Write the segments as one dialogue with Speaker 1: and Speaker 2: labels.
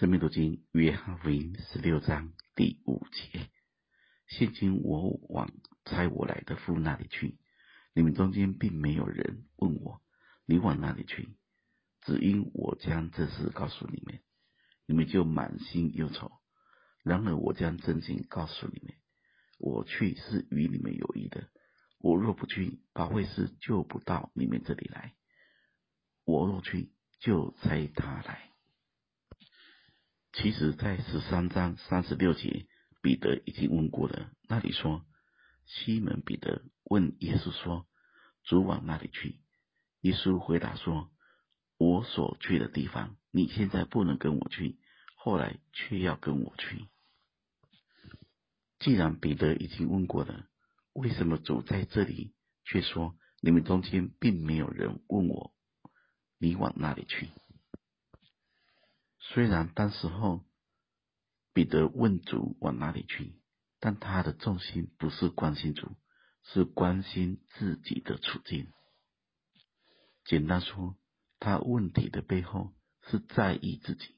Speaker 1: 生命读经约翰福音十六章第五节：现今我往差我来的父那里去，你们中间并没有人问我，你往哪里去？只因我将这事告诉你们，你们就满心忧愁。然而我将真情告诉你们，我去是与你们有益的。我若不去，保惠师就不到你们这里来；我若去，就差他来。其实，在十三章三十六节，彼得已经问过了。那里说，西门彼得问耶稣说：“主往哪里去？”耶稣回答说：“我所去的地方，你现在不能跟我去，后来却要跟我去。”既然彼得已经问过了，为什么主在这里却说：“你们中间并没有人问我，你往哪里去？”虽然当时候彼得问主往哪里去，但他的重心不是关心主，是关心自己的处境。简单说，他问题的背后是在意自己，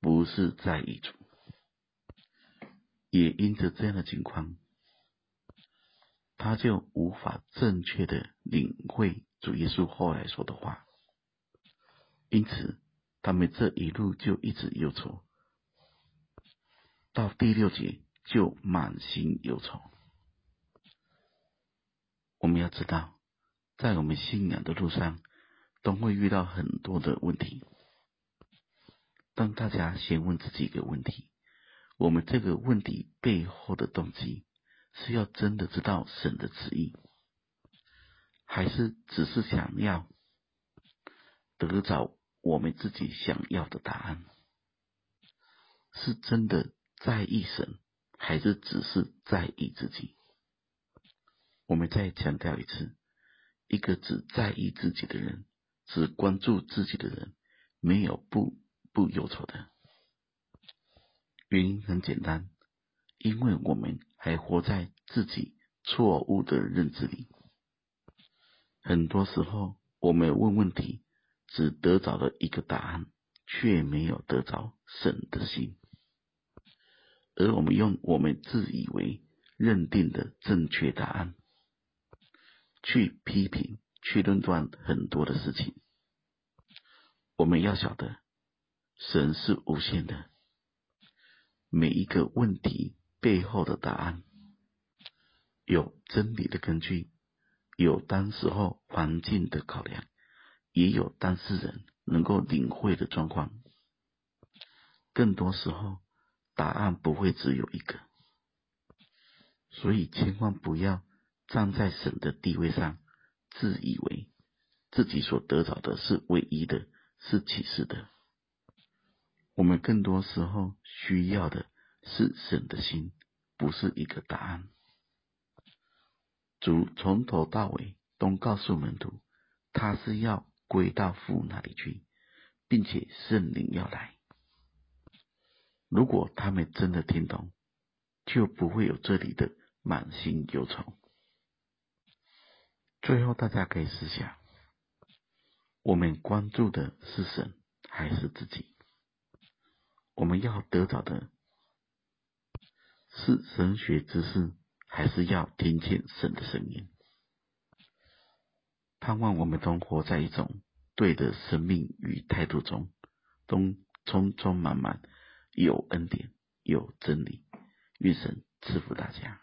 Speaker 1: 不是在意主。也因着这样的情况，他就无法正确的领会主耶稣后来说的话。因此。他们这一路就一直忧愁，到第六节就满心忧愁。我们要知道，在我们信仰的路上，都会遇到很多的问题。当大家先问自己一个问题：我们这个问题背后的动机，是要真的知道神的旨意，还是只是想要得着？我们自己想要的答案，是真的在意神，还是只是在意自己？我们再强调一次，一个只在意自己的人，只关注自己的人，没有不不忧愁的。原因很简单，因为我们还活在自己错误的认知里。很多时候，我们问问题。只得着了一个答案，却没有得着神的心，而我们用我们自以为认定的正确答案，去批评、去论断很多的事情。我们要晓得，神是无限的，每一个问题背后的答案，有真理的根据，有当时候环境的考量。也有当事人能够领会的状况，更多时候答案不会只有一个，所以千万不要站在神的地位上，自以为自己所得着的是唯一的，是启示的。我们更多时候需要的是神的心，不是一个答案。主从头到尾都告诉门徒，他是要。归到父那里去，并且圣灵要来。如果他们真的听懂，就不会有这里的满心忧愁。最后，大家可以思想：我们关注的是神还是自己？我们要得到的是神学知识，还是要听见神的声音？盼望我们都活在一种对的生命与态度中，都充充满满有恩典、有真理。愿神赐福大家。